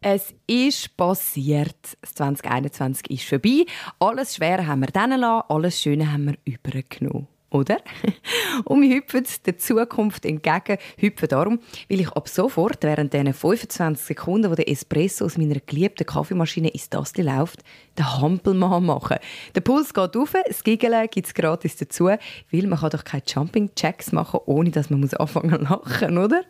Es ist passiert. Das 2021 ist vorbei. Alles Schwere haben wir dann gelassen, alles Schöne haben wir übergenommen. Oder? Und wir hüpfen der Zukunft entgegen. Hüpfen darum, weil ich ab sofort während diesen 25 Sekunden, wo der Espresso aus meiner geliebten Kaffeemaschine ins Tassel läuft, den Hampelmann machen. Der Puls geht auf, das Giggeln gibt es gratis dazu, weil man kann doch keine Jumping-Checks machen, ohne dass man anfangen zu lachen, oder?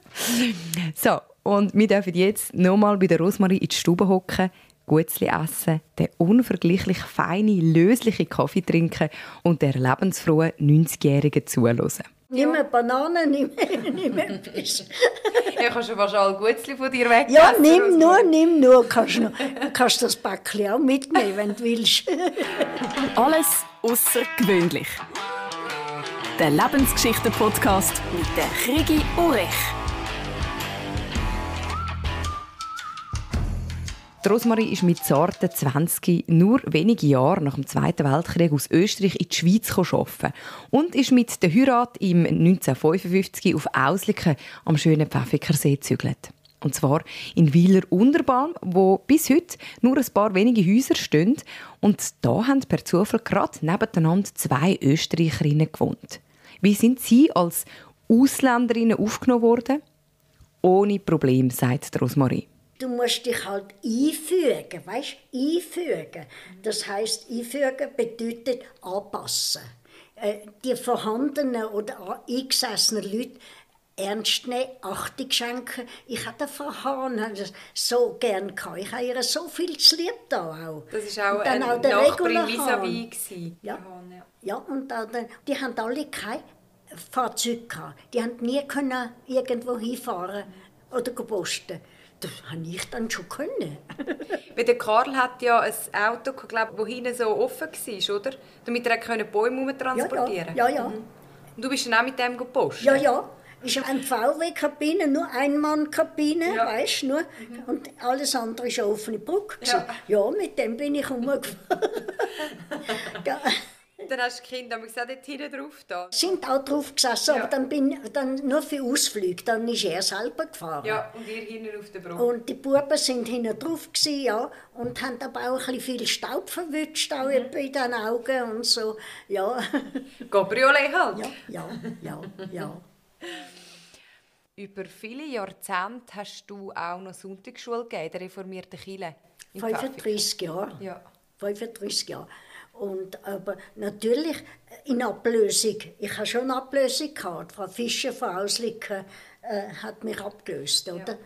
So, und wir dürfen jetzt nochmal bei der Rosmarie in die Stube hocken, Gutzli essen, den unvergleichlich feine, lösliche Kaffee trinken und der lebensfrohen 90-Jährigen zuhören. Nimm eine Banane, nimm, nimm etwas. ja, kannst du fast alle Gutzli von dir weg. Ja, nimm nur, nimm nur. Kannst du kannst das Päckchen auch mitnehmen, wenn du willst. Alles außergewöhnlich. Der Lebensgeschichten-Podcast mit der Krigi Urech. Rosmarie ist mit zarten 20 nur wenige Jahre nach dem Zweiten Weltkrieg aus Österreich in die Schweiz arbeiten und ist mit der Heirat im 1955 auf Ausliken am schönen Pfäffikersee gezügelt. Und zwar in Wieler Unterbalm, wo bis heute nur ein paar wenige Häuser stehen. Und da haben per Zufall gerade nebeneinander zwei Österreicherinnen gewohnt. Wie sind Sie als Ausländerinnen aufgenommen worden? Ohne Problem, sagt Rosmarie du musst dich halt einfügen, weißt? Einfügen. Das heißt, einfügen bedeutet anpassen. Äh, die vorhandenen oder eingesessenen Leute ernst nehmen, Achtung schenken. Ich hatte Frau Hahn so gern gehabt. Ich habe ihr so viel zu lieb da auch. Das war auch ein auch der Nachbarin vis ja. ja. ja, und dann, die haben alle kein Fahrzeug gehabt. Die haben nie können irgendwo hinfahren oder posten das habe ich dann schon können. Weil der Karl hat ja ein Auto, glaub, das hinten so offen war, oder? Damit er die Bäume transportieren Ja, ja. ja, ja. Mhm. Und du bist dann auch mit dem gepostet? Ja, ja. Es ist eine VW-Kabine, nur Ein-Mann-Kabine, ja. weißt du, mhm. und alles andere war eine offene Brücke. Ja. ja, mit dem bin ich umgefahren. Dann hast du die Kinder gesagt, dort hinten drauf da. Sind auch drauf gesessen, ja. aber dann bin dann nur für Ausflüge. Dann ist er selber gefahren. Ja, und ihr hinten auf der Brücke. Und die Buben sind hinten drauf gewesen, ja, und haben aber auch ein viel Staub verwünscht, auch mhm. in den Augen und so, ja. Cabriolet halt. Ja, ja, ja, ja. Über viele Jahrzehnte hast du auch noch Sonntagsschule gegeben, der reformierten Kirche. 35 Jahre. Ja. 35 Jahre. Und, aber natürlich in Ablösung. Ich habe schon Ablösung gehabt. Frau Fischer von Auslicken äh, hat mich abgelöst. Oder? Ja.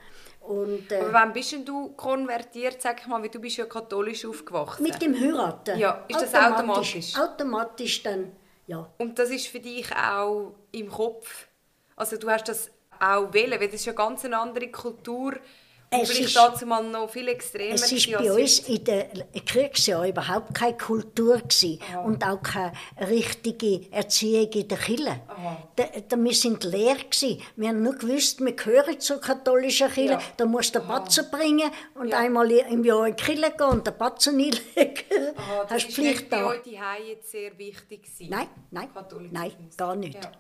Und, äh, aber wann bist du konvertiert, sag ich mal, weil du bist ja katholisch aufgewachsen? Mit dem Heiraten. Ja, ist das automatisch? Automatisch dann, ja. Und das ist für dich auch im Kopf, also du hast das auch wählen, weil das ist ja ganz eine andere Kultur es vielleicht dazu mal noch viel extremer. Es war bei uns in den Kriegsjahren überhaupt keine Kultur und auch keine richtige Erziehung in der Kirche. Da, da, wir sind leer gewesen. Wir haben nur gewusst, wir gehören zur katholischen Kirche. Ja. Da musst du den Batzen bringen und ja. einmal im Jahr in die Kirche gehen und den Batzen einlegen. Aha, das Hast ist Pflicht bei euch jetzt sehr wichtig gewesen, Nein, nein, nein, gar nicht. Ja.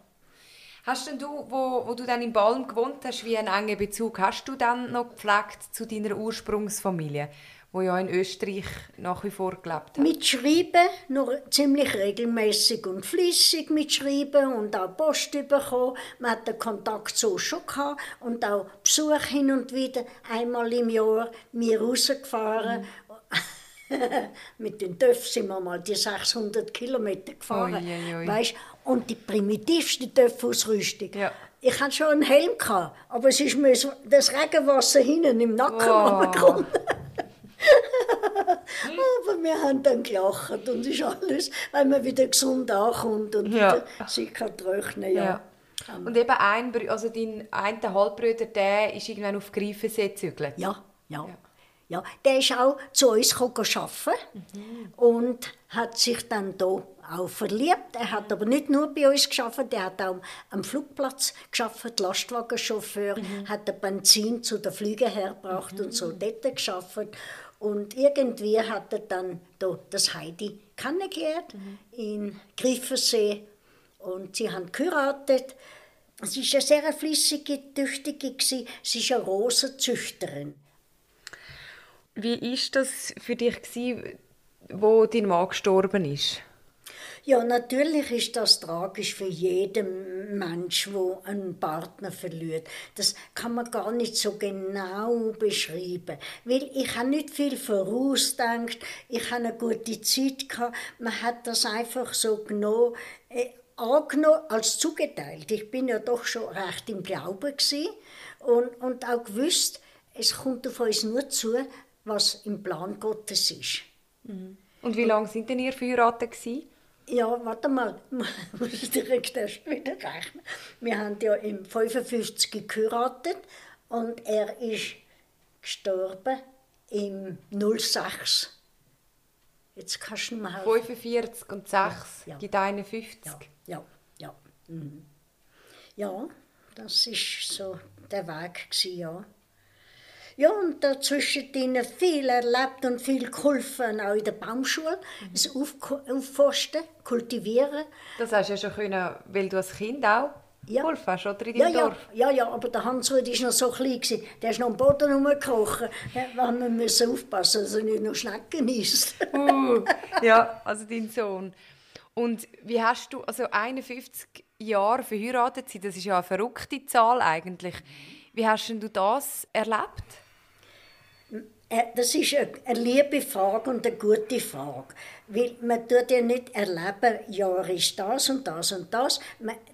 Hast denn du, wo, wo du dann in Balm gewohnt hast, wie einen engen Bezug, hast du dann noch gepflegt zu deiner Ursprungsfamilie, wo ja in Österreich nach wie vor gelebt hat? Mit Schreiben, noch ziemlich regelmäßig und flüssig mit Schreiben und auch Post bekommen. Man hat den Kontakt so schon gehabt und auch Besuch hin und wieder, einmal im Jahr, mir rausgefahren. Mhm. mit den TÜV sind wir mal die 600 Kilometer gefahren. Oi, oi, oi. Weißt? Und die primitivste TÜV-Ausrüstung. Ja. Ich hatte schon einen Helm, gehabt, aber es ist mir das Regenwasser hinten im Nacken oh. gekommen. aber wir haben dann gelacht und ist alles, wenn man wieder gesund ankommt und ja. wieder sich kann trocknen ja. ja. Und eben ein, also dein einer Halbbruder, der ist irgendwann auf Greifensee gezügelt? Ja, ja. ja. Ja, der ist auch zu uns arbeiten mhm. und hat sich dann hier auch verliebt. Er hat aber nicht nur bei uns geschafft, er hat auch am Flugplatz geschafft, Lastwagenchauffeur, mhm. hat den Benzin zu den Flügen hergebracht mhm. und so dort geschafft. Und irgendwie hat er dann hier das Heidi kennengelernt mhm. in Griffensee und sie haben geheiratet. Sie war eine sehr flüssige, tüchtige, sie ist eine Rosenzüchterin. Wie war das für dich, wo dein Mann gestorben ist? Ja, natürlich ist das tragisch für jeden Mensch, der einen Partner verliert. Das kann man gar nicht so genau beschreiben, weil ich habe nicht viel vorausgedacht, ich habe eine gute Zeit gehabt. Man hat das einfach so genommen, äh, angenommen als zugeteilt. Ich bin ja doch schon recht im Glauben und, und auch gewusst, es kommt auf uns nur zu, was im Plan Gottes ist. Mhm. Und wie lange sind denn ihr verheiratet gewesen? Ja, warte mal, muss ich direkt erst wieder rechnen. Wir haben ja im 55 geheiratet und er ist gestorben im 06. Jetzt kannst du mal 45 und 6 ja, ja. gibt 51. Ja, ja, ja. Mhm. Ja, das ist so der Weg gewesen, ja. Ja, und dazwischen viel erlebt und viel geholfen, auch in der Baumschule. Mhm. Das Auf Aufforsten, Kultivieren. Das hast du ja schon können, weil du als Kind auch ja. geholfen hast, oder in deinem ja, Dorf? Ja, ja, aber der Hansrud war noch so klein. Gewesen. Der ist noch am Boden rumgekrochen. Da haben wir aufpassen, dass er nicht noch Schnecken isst. uh, ja, also dein Sohn. Und wie hast du, also 51 Jahre verheiratet sein, das ist ja eine verrückte Zahl eigentlich. Wie hast du das erlebt? Äh, das ist eine liebe Frage und eine gute Frage. Weil man tut ja nicht erleben, ja, ist das und das und das.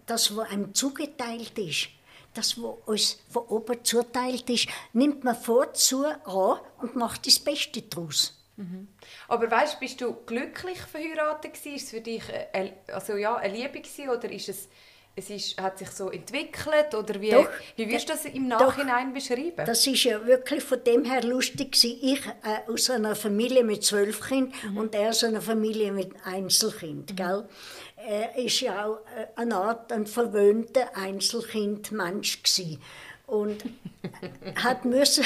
Das, was einem zugeteilt ist, das, was uns von oben zuteilt ist, nimmt man vorzu an und macht das Beste daraus. Mhm. Aber weißt, bist du glücklich verheiratet War es für dich eine, also ja, eine Liebe oder ist es es ist, hat sich so entwickelt oder wie, doch, wie wirst du das im Nachhinein doch, beschreiben? Das ist ja wirklich von dem her lustig Ich äh, aus einer Familie mit zwölf Kindern mhm. und er aus einer Familie mit Einzelkind, mhm. gell? Er ist ja auch äh, eine Art ein verwöhnter Einzelkind-Mensch gewesen und hat müssen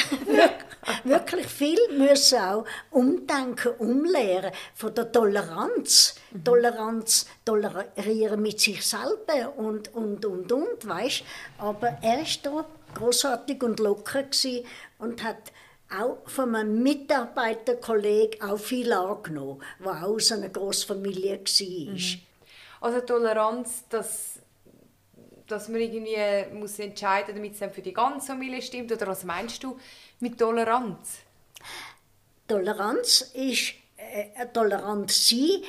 wirklich viel müssen auch umdenken, umlehren von der Toleranz. Toleranz tolerieren mit sich selber und und und und, weißt? Aber er ist da großartig und locker und hat auch von einem Mitarbeiterkollegen auch viel angenommen, der auch aus einer Großfamilie war. Mhm. Also Toleranz, das dass man irgendwie muss entscheiden, damit es dann für die ganze Familie stimmt? Oder was meinst du mit Toleranz? Toleranz ist äh, tolerant sein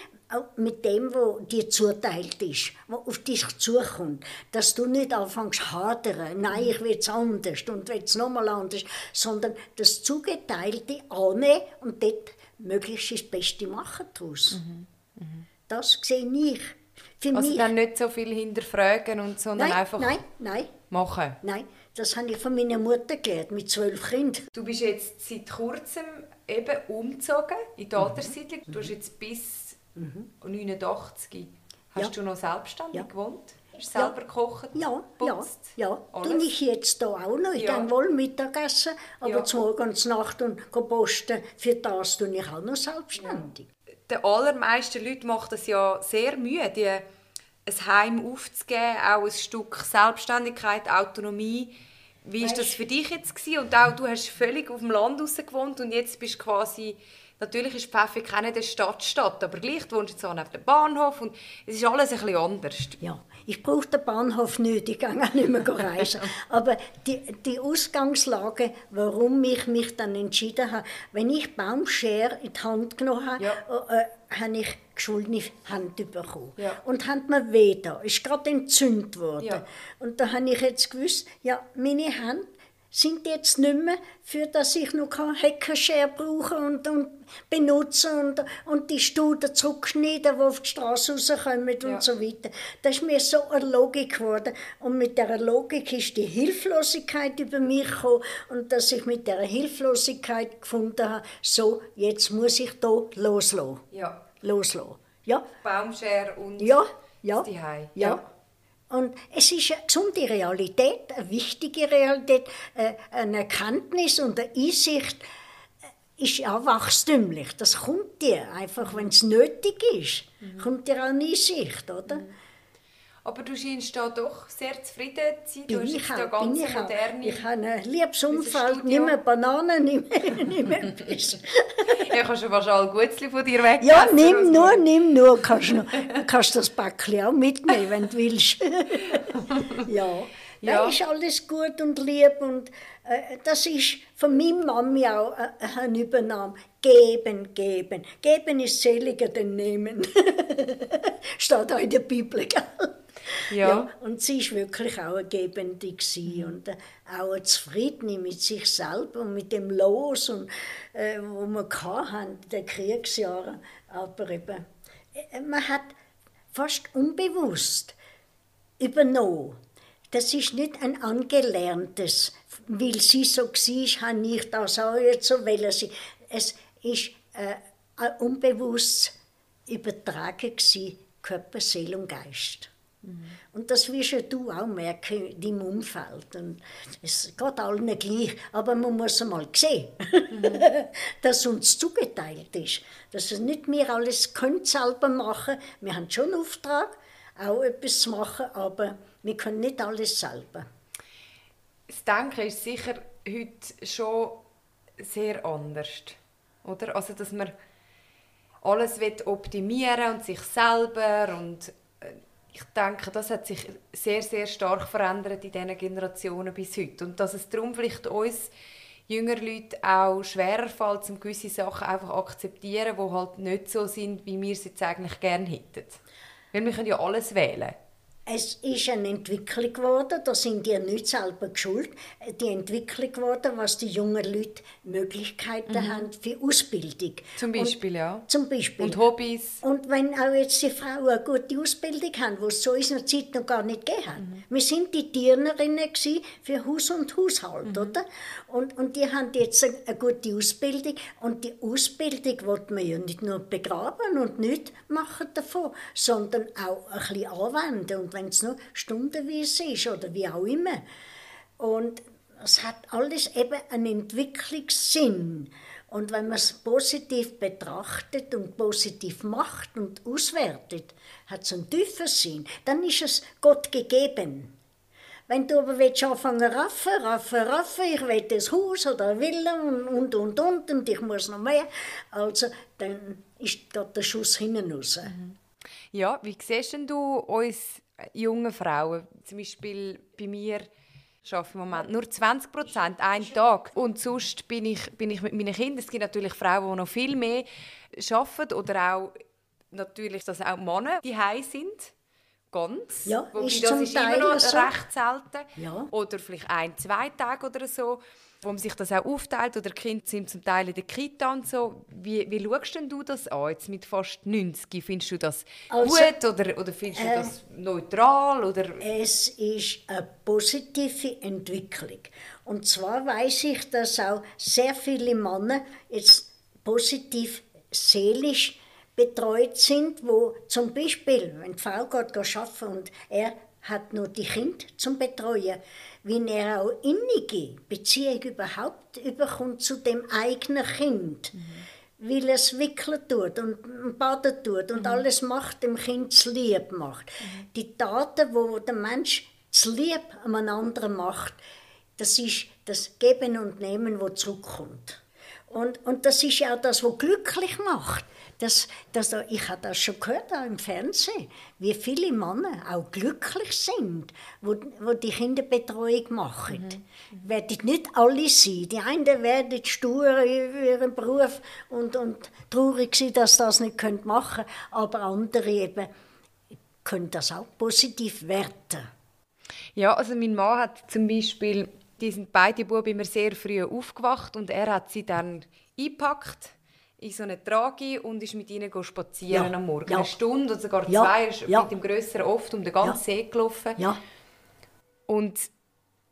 mit dem, was dir zuteilt ist, was auf dich zukommt. Dass du nicht anfängst zu hadern, nein, ich will es anders und will es nochmal anders, sondern das Zugeteilte annehmen und dort möglichst das Beste machen daraus. Mhm. Mhm. Das sehe ich. Für also mich. dann nicht so viel hinterfragen und sondern nein, einfach nein, nein. machen? Nein, das habe ich von meiner Mutter gelernt, mit zwölf Kindern. Du bist jetzt seit kurzem eben umgezogen in die mhm. Alterssiedlung. Du hast jetzt bis mhm. 89 hast ja. du noch selbstständig ja. gewohnt? Hast du selber ja. gekocht, Ja, putzt, ja, ja. Alles? Tue ich jetzt hier auch noch. Ich ja. gehe wohl Mittagessen, aber ja. zum Morgen und Nacht und posten. Für das tue ich auch noch selbstständig. Ja den allermeisten Leuten macht es ja sehr Mühe, die, ein Heim aufzugeben, auch ein Stück Selbstständigkeit, Autonomie. Wie war das für dich jetzt gewesen? Und auch du hast völlig auf dem Land gewohnt und jetzt bist du quasi Natürlich ist Pfäffik keine der Stadtstadt, aber gleich wohnst du jetzt auch neben dem Bahnhof und es ist alles ein bisschen anders. Ja, ich brauche den Bahnhof nicht, ich gehe auch nicht mehr reisen. Aber die, die Ausgangslage, warum ich mich dann entschieden habe, wenn ich Baumschere in die Hand genommen habe, ja. äh, habe ich geschwollene Hand bekommen. Ja. Und haben mir weh da, ist gerade entzündet worden. Ja. Und da habe ich jetzt gewusst, ja, meine Hand sind jetzt nicht mehr, für dass ich noch Heckenschere brauche und, und benutze und, und die Studen zurückschneiden, die auf die Straße rauskommen ja. und so weiter. Das ist mir so eine Logik geworden. Und mit dieser Logik ist die Hilflosigkeit über mich gekommen und dass ich mit dieser Hilflosigkeit gefunden habe, so, jetzt muss ich hier loslassen. Ja. Loslassen. Ja. Baumschere und ja. Ja. ja. ja. Und es ist eine gesunde Realität, eine wichtige Realität, äh, eine Erkenntnis und eine Einsicht äh, ist auch wachstümlich. Das kommt dir einfach, wenn es nötig ist, mhm. kommt dir auch eine Einsicht, oder? Mhm. Aber du scheinst da doch sehr zufrieden zu sein. Du Bin hast jetzt da ganz ich moderne... Ich habe ein liebes Umfeld, nicht mehr Bananen, nicht mehr, nicht mehr etwas. Ja, ich habe schon fast alle Gutzli von dir weg. Ja, nimm nur, nimm nur. Kannst du kannst das Päckchen auch mitnehmen, wenn du willst. ja. Ja. Nein, ist alles gut und lieb und äh, das ist von meiner Mami auch äh, ein Übernahme. Geben, geben. Geben ist seliger denn nehmen. Steht auch in der Bibel, gell? Ja. Und sie war wirklich auch eine Gebende gewesen und äh, auch eine Zufriedene mit sich selber und mit dem Los, und, äh, wo wir hatten in den Kriegsjahren. Aber eben, äh, man hat fast unbewusst übernommen. Das ist nicht ein angelerntes, weil sie so war, habe ich das auch jetzt so wollen. sie- Es ist äh, unbewusst übertragen gewesen, Körper, Seele und Geist. Und das wirst du auch merken in deinem Umfeld. Und es geht allen gleich, aber man muss einmal sehen, dass uns zugeteilt ist. Dass es nicht wir alles können selber machen Wir haben schon einen Auftrag, auch etwas zu machen, aber wir können nicht alles selber. Das Denken ist sicher heute schon sehr anders. Oder? Also, dass man alles will optimieren und sich selber und äh, ich denke, das hat sich sehr, sehr stark verändert in diesen Generationen bis heute. Und dass es darum vielleicht uns jüngere Leute auch schwerer fällt, um gewisse Sachen einfach akzeptieren, die halt nicht so sind, wie wir es jetzt eigentlich gerne hätten. Weil wir können ja alles wählen. Es ist eine Entwicklung geworden, da sind die nicht selber geschuld. Die Entwicklung geworden, was die jungen Leute Möglichkeiten haben für Ausbildung. Mhm. Zum Beispiel, ja. Und, zum Beispiel. Und Hobbys. Und wenn auch jetzt die Frauen eine gute Ausbildung haben, die es zu unserer Zeit noch gar nicht gegeben hat. Mhm. Wir sind die Tiernerinnen gsi für Haus und Haushalt, Mhm. oder? Und, und die haben jetzt eine, eine gute Ausbildung. Und die Ausbildung will man ja nicht nur begraben und nicht machen davon, sondern auch ein bisschen anwenden. Und wenn es nur stundenweise ist oder wie auch immer. Und es hat alles eben einen Entwicklungssinn. Und wenn man es positiv betrachtet und positiv macht und auswertet, hat es einen tiefen Sinn. Dann ist es Gott gegeben. Wenn du aber willst anfangen raffen, raffen, raffen, ich will das Haus oder eine Villa und, und, und, und, und ich muss noch mehr, also dann ist geht der Schuss hinten raus. Ja, wie siehst denn du uns jungen Frauen? Zum Beispiel bei mir arbeite ich im Moment nur 20 Prozent, einen Tag. Und sonst bin ich, bin ich mit meinen Kindern. Es gibt natürlich Frauen, die noch viel mehr arbeiten oder auch natürlich, dass auch Männer die sind. Ganz. Ja, Wobei ist das ist Teil immer noch so. recht selten. Ja. Oder vielleicht ein, zwei Tage oder so, wo man sich das auch aufteilt. Oder die Kinder sind zum Teil in der Kita und so. Wie, wie schaust denn du das an, jetzt mit fast 90? Findest du das Also, gut oder, oder findest du das neutral? Oder? Es ist eine positive Entwicklung. Und zwar weiß ich, dass auch sehr viele Männer jetzt positiv seelisch betreut sind, wo zum Beispiel, wenn die Frau geht arbeiten und er hat nur die Kinder zum Betreuen, wie er auch innige Beziehung überhaupt überkommt zu dem eigenen Kind weil er es wickeln tut und baden tut und alles macht, dem Kind das Lieb macht. Die Taten, wo der Mensch das Lieb einem anderen macht, das ist das Geben und Nehmen, wo zurückkommt. Und, und das ist ja auch das, was glücklich macht. Das, das, ich habe das schon gehört auch im Fernsehen, wie viele Männer auch glücklich sind, wo, wo die Kinderbetreuung machen. Werden nicht alle sein. Die einen werden stur in ihrem Beruf und, und traurig sein, dass sie das nicht machen können, aber andere eben können das auch positiv werten. Ja, also mein Mann hat zum Beispiel, die sind beide Buben immer sehr früh aufgewacht und er hat sie dann eingepackt in so eine Trage und ist mit ihnen spazieren Ja, am Morgen. ja. Eine Stunde oder sogar Ja, zwei, ist mit dem Grösseren oft um den ganzen. See gelaufen. Ja, Und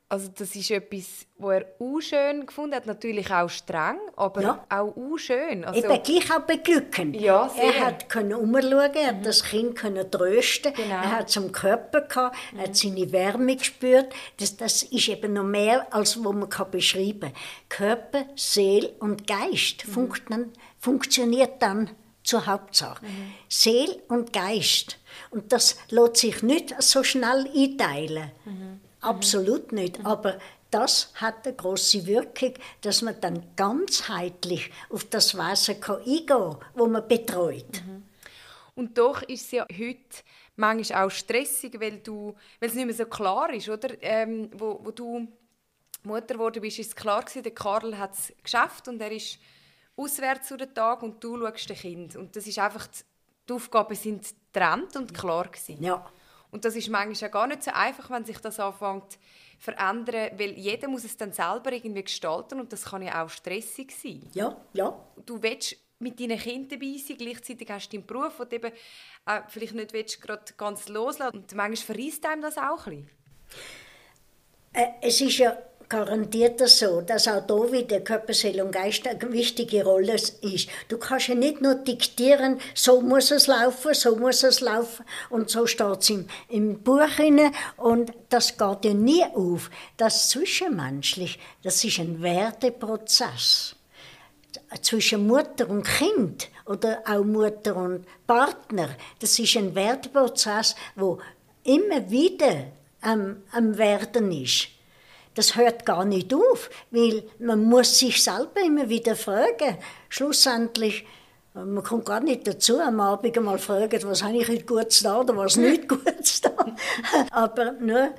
also das ist etwas, wo er auch schön gefunden hat, natürlich auch streng, aber Ja. auch auch schön. Also, Eben gleich auch beglücken. Ja, sehr. Er hat können umschauen, er hat das Kind können trösten, Genau. er hat zum Körper gehabt, er hat seine Wärme gespürt. Das, das ist eben noch mehr, als was man kann beschreiben kann. Körper, Seele und Geist funkt dann, funktioniert dann zur Hauptsache. Mhm. Seele und Geist. Und das lässt sich nicht so schnell einteilen. Mhm. Absolut nicht. Mhm. Aber das hat eine große Wirkung, dass man dann ganzheitlich auf das Wesen eingehen kann, wo man betreut. Mhm. Und doch ist es ja heute manchmal auch stressig, weil, du, weil es nicht mehr so klar ist, oder? Ähm, wo, wo du Mutter geworden bist, ist es klar gewesen, der Karl hat es geschafft und er ist auswärts zu den Tag und du schaust das Kind. Und das ist einfach, die Aufgaben sind getrennt und klar gewesen. Ja. Und das ist manchmal auch gar nicht so einfach, wenn sich das anfängt zu verändern, weil jeder muss es dann selber irgendwie gestalten und das kann ja auch stressig sein. Ja, ja. Du willst mit deinen Kindern dabei sein, gleichzeitig hast du deinen Beruf, den du eben äh, vielleicht nicht willst, gerade ganz loslassen und manchmal verreist einem das auch ein bisschen. Äh, es ist ja garantiert das so, dass auch da wieder Körper, Seele und Geist eine wichtige Rolle ist. Du kannst ja nicht nur diktieren, so muss es laufen, so muss es laufen und so steht es im, im Buch drin und das geht ja nie auf. Das Zwischenmenschlich, das ist ein Werteprozess zwischen Mutter und Kind oder auch Mutter und Partner. Das ist ein Werteprozess, wo immer wieder am, am Werden ist das hört gar nicht auf, weil man muss sich selber immer wieder fragen. Schlussendlich, man kommt gar nicht dazu, am Abend mal fragen, was habe ich heute gut da oder was nicht gut da. Aber nur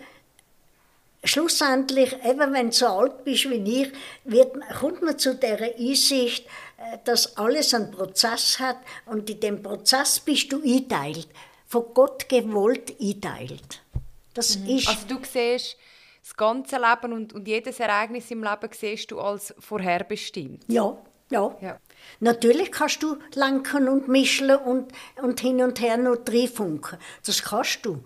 schlussendlich, eben wenn du so alt bist wie ich, wird, kommt man zu der Einsicht, äh, dass alles einen Prozess hat und in dem Prozess bist du einteilt, von Gott gewollt einteilt. Das mhm. ist also du siehst das ganze Leben und, und jedes Ereignis im Leben siehst du als vorherbestimmt. Ja, ja. ja. Natürlich kannst du lenken und mischen und, und hin und her noch reinfunken. Das kannst du.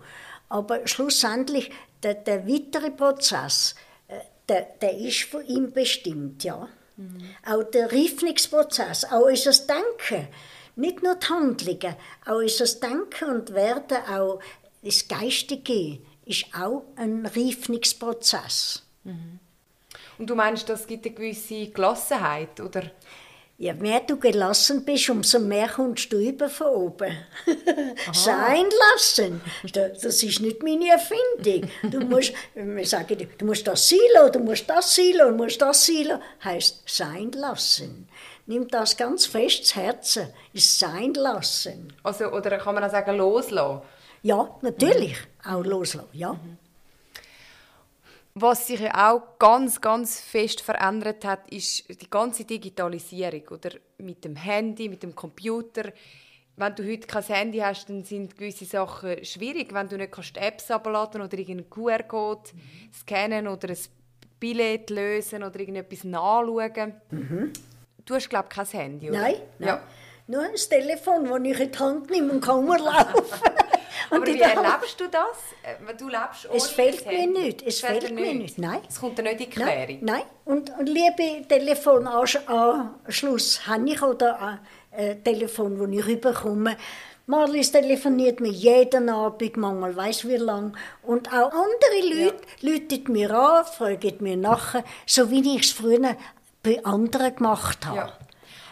Aber schlussendlich, der, der weitere Prozess, äh, der, der ist von ihm bestimmt, ja. Mhm. Auch der Reifungsprozess, auch unser Denken, nicht nur die Handlungen, auch unser Denken und Werden, auch das Geistige, ist auch ein Reifungsprozess. Mhm. Und du meinst, das gibt eine gewisse Gelassenheit, oder? Ja, mehr du gelassen bist, umso mehr kommst du über von oben. Sein lassen. Das ist nicht meine Erfindung. Du musst, wir sagen, du musst das Silo, du musst das Silo, du musst das Silo. Heißt sein lassen. Nimm das ganz fest zu Herzen. Ist sein lassen. Also, oder kann man auch sagen, loslassen? Ja, natürlich. Mhm. Auch loslassen, ja. Mhm. Was sich ja auch ganz, ganz fest verändert hat, ist die ganze Digitalisierung. Oder mit dem Handy, mit dem Computer. Wenn du heute kein Handy hast, dann sind gewisse Sachen schwierig. Wenn du nicht kannst Apps abladen oder irgendeinen QR-Code mhm. scannen oder ein Billett lösen oder irgendetwas nachschauen. Mhm. Du hast, glaube ich, kein Handy, oder? Nein, nein. Ja. Nur ein Telefon, das ich in die Hand nehme und kann laufen. Aber wie erlebst du das? Äh, du lebst ohne Es fehlt mir nicht. Es fehlt, fehlt mir nicht. Nein. Es kommt dir nicht in die Quere? Nein. Nein. Und, und liebe Telefonanschluss habe ich oder ein äh, Telefon, das ich rüberkomme. Marlies telefoniert mir jeden Abend, manchmal weiß wie lang. Und auch andere Leute ja. läuten mir an, fragen mir nachher, so wie ich es früher bei anderen gemacht habe. Ja.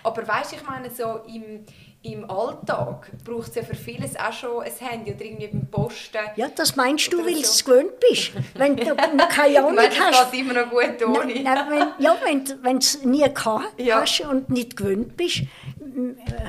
Aber weißt du, ich meine, so im im Alltag braucht es ja für vieles auch schon ein Handy oder irgendwie beim Posten. Ja, das meinst du, weil du es gewöhnt bist. Wenn du keine Ahnung hast. Das geht immer noch gut ohne. Nein, wenn, ja, wenn, du es nie gehabt ja. hast und nicht gewöhnt bist,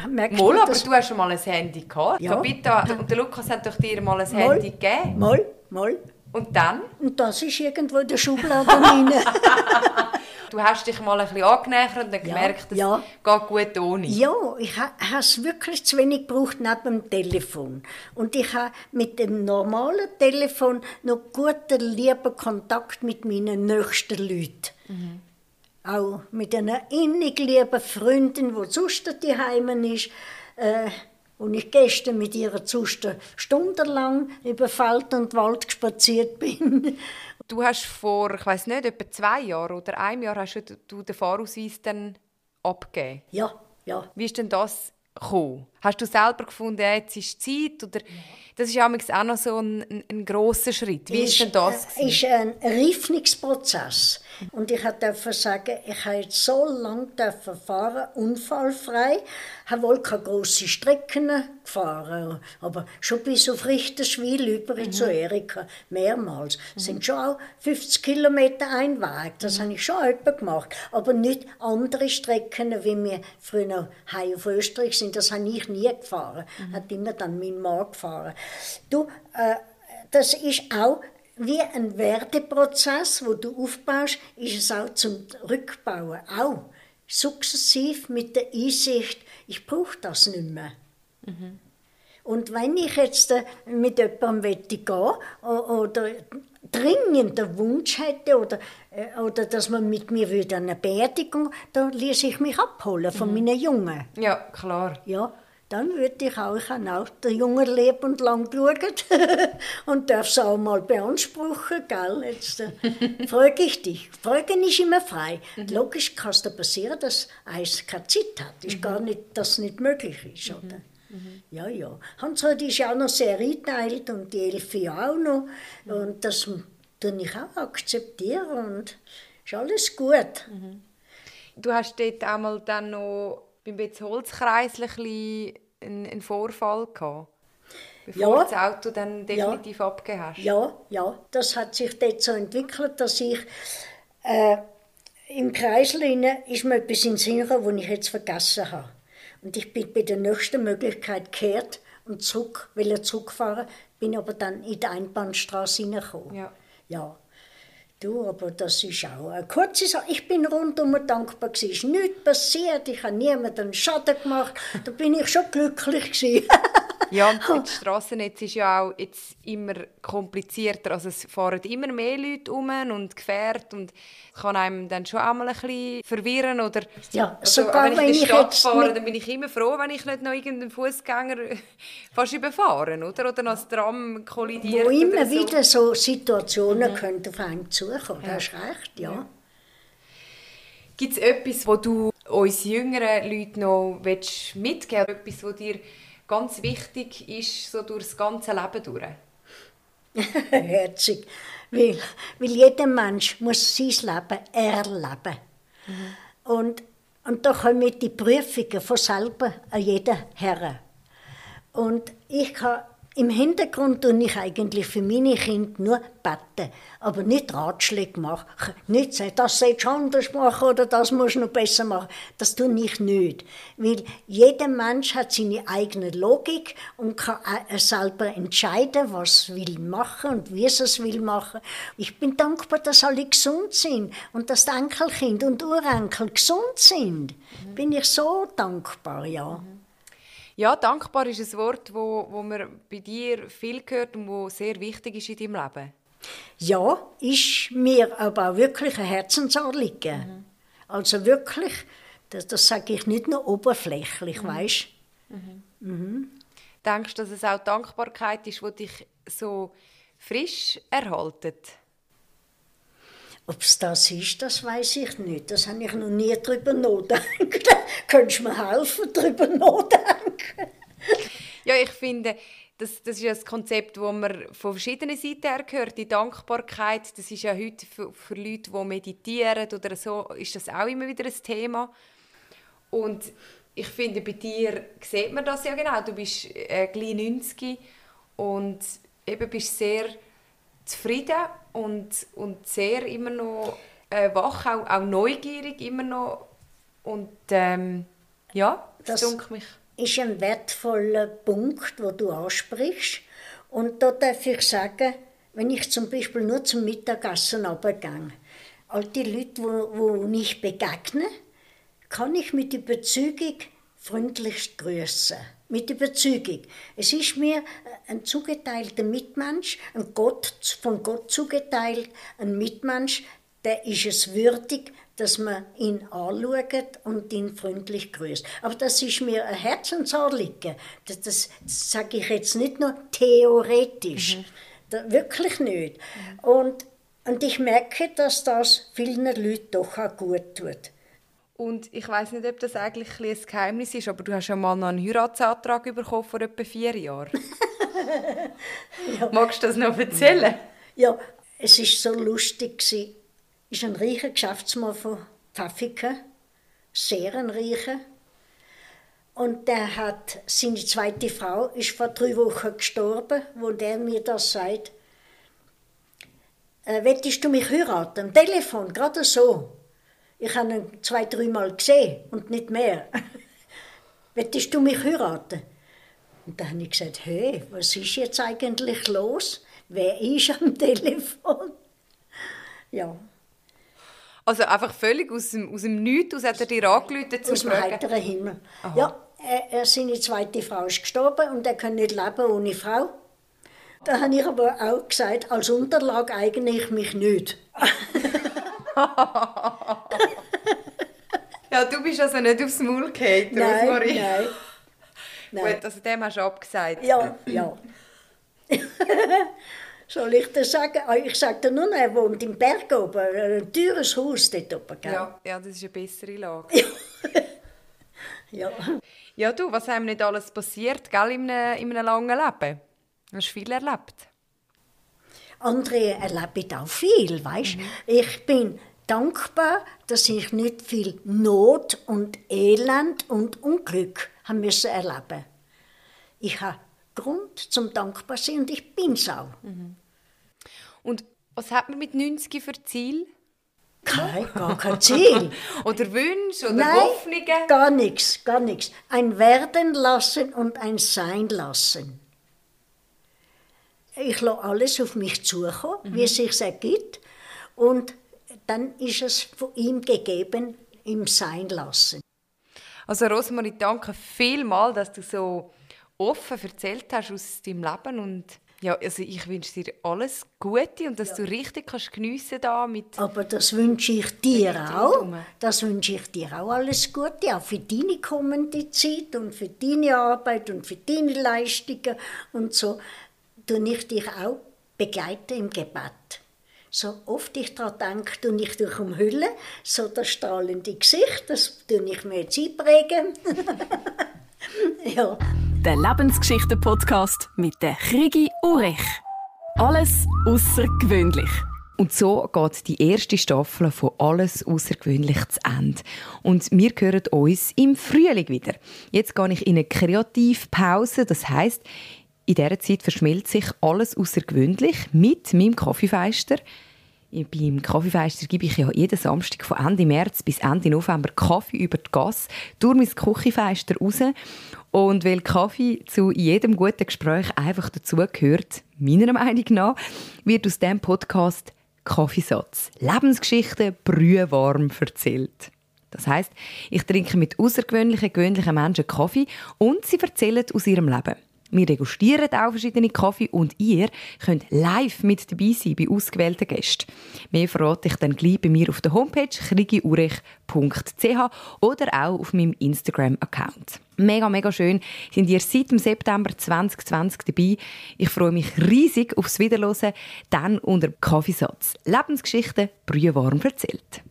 merkst Mal, du aber du hast schon mal ein Handy gehabt. Ja. Tabitha und der Lukas hat doch dir mal ein mal, Handy gegeben. Mal, mal. Und dann? Und das ist irgendwo in der Schublade drin. Du hast dich mal ein bisschen angenähert und dann gemerkt, es ja. geht gut ohne. Ja, ich habe es wirklich zu wenig gebraucht neben dem Telefon. Und ich habe mit dem normalen Telefon noch guten, lieben Kontakt mit meinen nächsten Leuten. Mhm. Auch mit einer innig lieben Freundin, die sonst daheim ist. Äh, und ich gestern mit ihrer Zuster stundenlang über Feld und Wald spaziert bin. Du hast vor, ich weiß nicht, etwa zwei Jahren oder einem Jahr hast du den Fahrausweis dann abgegeben. Ja, ja. Wie ist denn das gekommen? Hast du selber gefunden, jetzt ist Zeit? Oder das ist ja auch noch so ein, ein, grosser Schritt. Wie ist, denn das? Es ist ein Reifungsprozess. Und ich durfte sagen, ich habe jetzt so lange fahren, unfallfrei. Ich habe wohl keine grossen Strecken gefahren, aber schon bis auf Richterswil über mhm. zu Erika, mehrmals. Mhm. sind schon auch 50 Kilometer ein Weg, das mhm. habe ich schon etwa gemacht. Aber nicht andere Strecken, wie wir früher noch auf Österreich sind, das habe ich nie gefahren. Mhm. Hat immer dann mein Mann gefahren. Du, äh, das ist auch wie ein Werteprozess, wo du aufbaust, ist es auch zum Rückbauen. Auch sukzessiv mit der Einsicht, ich brauche das nicht mehr. Mhm. Und wenn ich jetzt äh, mit jemandem gehen oder dringend den Wunsch hätte oder, äh, oder dass man mit mir würde eine Beerdigung, dann ließ ich mich abholen von mhm. meinen Jungen. Ja, klar. Ja dann würde ich auch, ich auch der Junge lang geschaut und darf es auch mal beanspruchen, gell? Jetzt äh, frage ich dich. Fragen ist immer frei. Mhm. Logisch kann es da passieren, dass eins keine Zeit hat. Ist mhm. gar nicht, dass nicht möglich ist, mhm. oder? Mhm. Ja, ja. Hans-Rud ist ja auch noch sehr eingeteilt und die Elfi auch noch. Mhm. Und das tue ich auch akzeptieren und ist alles gut. Mhm. Du hast dort einmal dann noch beim Betzholzkreis ein einen Vorfall gehabt? Bevor ja, das Auto dann definitiv ja, abgegeben hast? Ja, ja, das hat sich dort so entwickelt, dass ich äh, im Kreisel ist mir etwas in den Sinn gekommen, was ich jetzt vergessen habe. Und ich bin bei der nächsten Möglichkeit gekehrt und zurück, will zurückfahren, bin aber dann in die Einbahnstraße hineingekommen. Ja. ja. Du, aber das ist auch eine kurze Sache. Ich bin rundum dankbar Es ist nichts passiert, ich habe niemandem Schaden gemacht. Da bin ich schon glücklich Ja, und das Strassennetz ist ja auch jetzt immer komplizierter. Also es fahren immer mehr Leute um und gefährt und kann einem dann schon einmal ein bisschen verwirren. Oder, ja, also, sogar wenn ich in der Stadt fahre, dann bin ich immer froh, wenn ich nicht noch irgendeinen Fußgänger fast überfahren oder, oder noch das Tram kollidiert. Wo immer so. wieder so Situationen mhm. können auf einen zukommen, ja. hast recht, ja. ja. Gibt es etwas, wo du uns jüngeren Leuten noch mitgeben willst? Etwas, wo dir ganz wichtig ist, so durch das ganze Leben durch? Herzig. Weil, weil jeder Mensch muss sein Leben erleben. Mhm. Und, und da kommen die Prüfungen von selber an jeden her. Und ich kann im Hintergrund tue ich eigentlich für meine Kinder nur beten, aber nicht Ratschläge machen. Nicht sagen, das sollst du anders machen oder das musst du noch besser machen. Das tue ich nicht. Weil jeder Mensch hat seine eigene Logik und kann selber entscheiden, was er will machen und wie er es will machen. Ich bin dankbar, dass alle gesund sind und dass die Enkelkind und Urenkel gesund sind. Bin ich so dankbar, ja. Ja, dankbar ist ein Wort, wo, wo man bei dir viel hört und wo sehr wichtig ist in deinem Leben. Ja, ist mir aber auch wirklich ein Herzensanliegen. Mhm. Also wirklich, das, das sage ich nicht nur oberflächlich, mhm. weißt mhm. mhm. Denkst du, dass es auch Dankbarkeit ist, die dich so frisch erhaltet? Ob es das ist, das weiß ich nicht. Das habe ich noch nie darüber nachgedacht. Könntest du mir helfen, darüber nachdenken? Ja, ich finde, das, das ist ein Konzept, das man von verschiedenen Seiten her hört. Die Dankbarkeit, das ist ja heute für, für Leute, die meditieren oder so, ist das auch immer wieder ein Thema. Und ich finde, bei dir sieht man das ja genau. Du bist äh, gleich 90 und eben bist sehr zufrieden und, und sehr immer noch äh, wach, auch, auch neugierig immer noch. Und ähm, ja, das, das mich. Ist ein wertvoller Punkt, wo du ansprichst. Und da darf ich sagen, wenn ich zum Beispiel nur zum Mittagessen runtergehe, all die Leute, wo, wo ich begegne, kann ich mit Überzeugung freundlichst grüßen mit Überzeugung. Es ist mir ein zugeteilter Mitmensch, ein Gott, von Gott zugeteilt, ein Mitmensch, der ist es würdig, dass man ihn anschaut und ihn freundlich grüßt. Aber das ist mir ein Herzensanliegen. Das, das, das sage ich jetzt nicht nur theoretisch. Mhm. Da, wirklich nicht. Mhm. Und, und ich merke, dass das vielen Leuten doch auch gut tut. Und ich weiß nicht, ob das eigentlich ein, ein Geheimnis ist, aber du hast ja mal noch einen Heiratsantrag bekommen vor etwa vier Jahren. ja. Magst du das noch erzählen? Ja, es war so lustig. Es ist ein reicher Geschäftsmann von Pfaffiken, sehr ein reicher. Und der hat, seine zweite Frau ist vor drei Wochen gestorben, wo der mir das sagt. Äh, Wettest du mich heiraten? Am Telefon, gerade so. Ich habe ihn zwei, dreimal gesehen und nicht mehr. Wettest du mich heiraten? Und dann habe ich gesagt, hey, was ist jetzt eigentlich los? Wer ist am Telefon? Ja. Also einfach völlig aus dem, aus dem Nichts aus hat er dir angerufen zum Aus dem heiteren Himmel. Aha. Ja, er, er, seine zweite Frau ist gestorben und er kann nicht leben ohne Frau. Da habe ich aber auch gesagt, als Unterlage eigne ich mich nicht. ja, du bist also nicht aufs Maul gefallen, nein, Rosmarie. Nein, nein. Gut, also dem hast du abgesagt. Ja, ja. Soll ich das sagen? Ah, ich sage dir nur, er wohnt im Berg oben, ein teures Haus dort oben. Gell? Ja, ja, das ist eine bessere Lage. ja. ja, du, was haben nicht alles passiert, gell, in einem, in einem langen Leben? Hast du viel erlebt? Andere erleben auch viel, weißt? Mhm. Ich bin dankbar, dass ich nicht viel Not und Elend und Unglück haben müssen erleben. Ich habe Grund zum dankbar sein und ich bin es auch. Mhm. Und was hat man mit 90 für Ziel? Kein, gar kein Ziel. oder Wünsche oder Nein, Hoffnungen? gar nichts, gar nichts. Ein Werden lassen und ein Sein lassen. Ich lasse alles auf mich zukommen, mhm. wie es sich ergibt. Und dann ist es von ihm gegeben, im Sein lassen. Also Rosmarie, danke vielmals, dass du so offen erzählt hast aus deinem Leben und ja, also ich wünsche dir alles Gute und dass ja. du richtig kannst geniessen da mit. Aber das wünsche ich dir auch. Das wünsche ich dir auch alles Gute, auch für deine kommende Zeit und für deine Arbeit und für deine Leistungen und so. Du ich dich auch begleiten im Gebet. So oft ich daran denke, tue ich dich umhüllen, so das strahlende Gesicht, das tue ich mir jetzt einprägen. ja. Der Lebensgeschichten-Podcast mit der Krigi Urech. Alles außergewöhnlich. Und so geht die erste Staffel von Alles außergewöhnlich zu Ende. Und wir hören uns im Frühling wieder. Jetzt gehe ich in eine Kreativpause. Das heißt, in dieser Zeit verschmilzt sich alles außergewöhnlich mit meinem Kaffeefeister. Beim Kaffeefeister gebe ich ja jeden Samstag von Ende März bis Ende November Kaffee über die Gasse durch mein Küchenfeister raus. Und weil Kaffee zu jedem guten Gespräch einfach dazugehört, meiner Meinung nach, wird aus diesem Podcast Kaffeesatz, Lebensgeschichten brühwarm erzählt. Das heißt, ich trinke mit außergewöhnlichen, gewöhnlichen Menschen Kaffee und sie erzählen aus ihrem Leben. Wir degustieren auch verschiedene Kaffee und ihr könnt live mit dabei sein bei ausgewählten Gästen. Mehr verrate ich dann gleich bei mir auf der Homepage krigiurech.ch oder auch auf meinem Instagram-Account. Mega, mega schön sind ihr seit dem September 2020 dabei. Ich freue mich riesig aufs Wiederhören, dann unter Kaffeesatz. Lebensgeschichten brühwarm erzählt.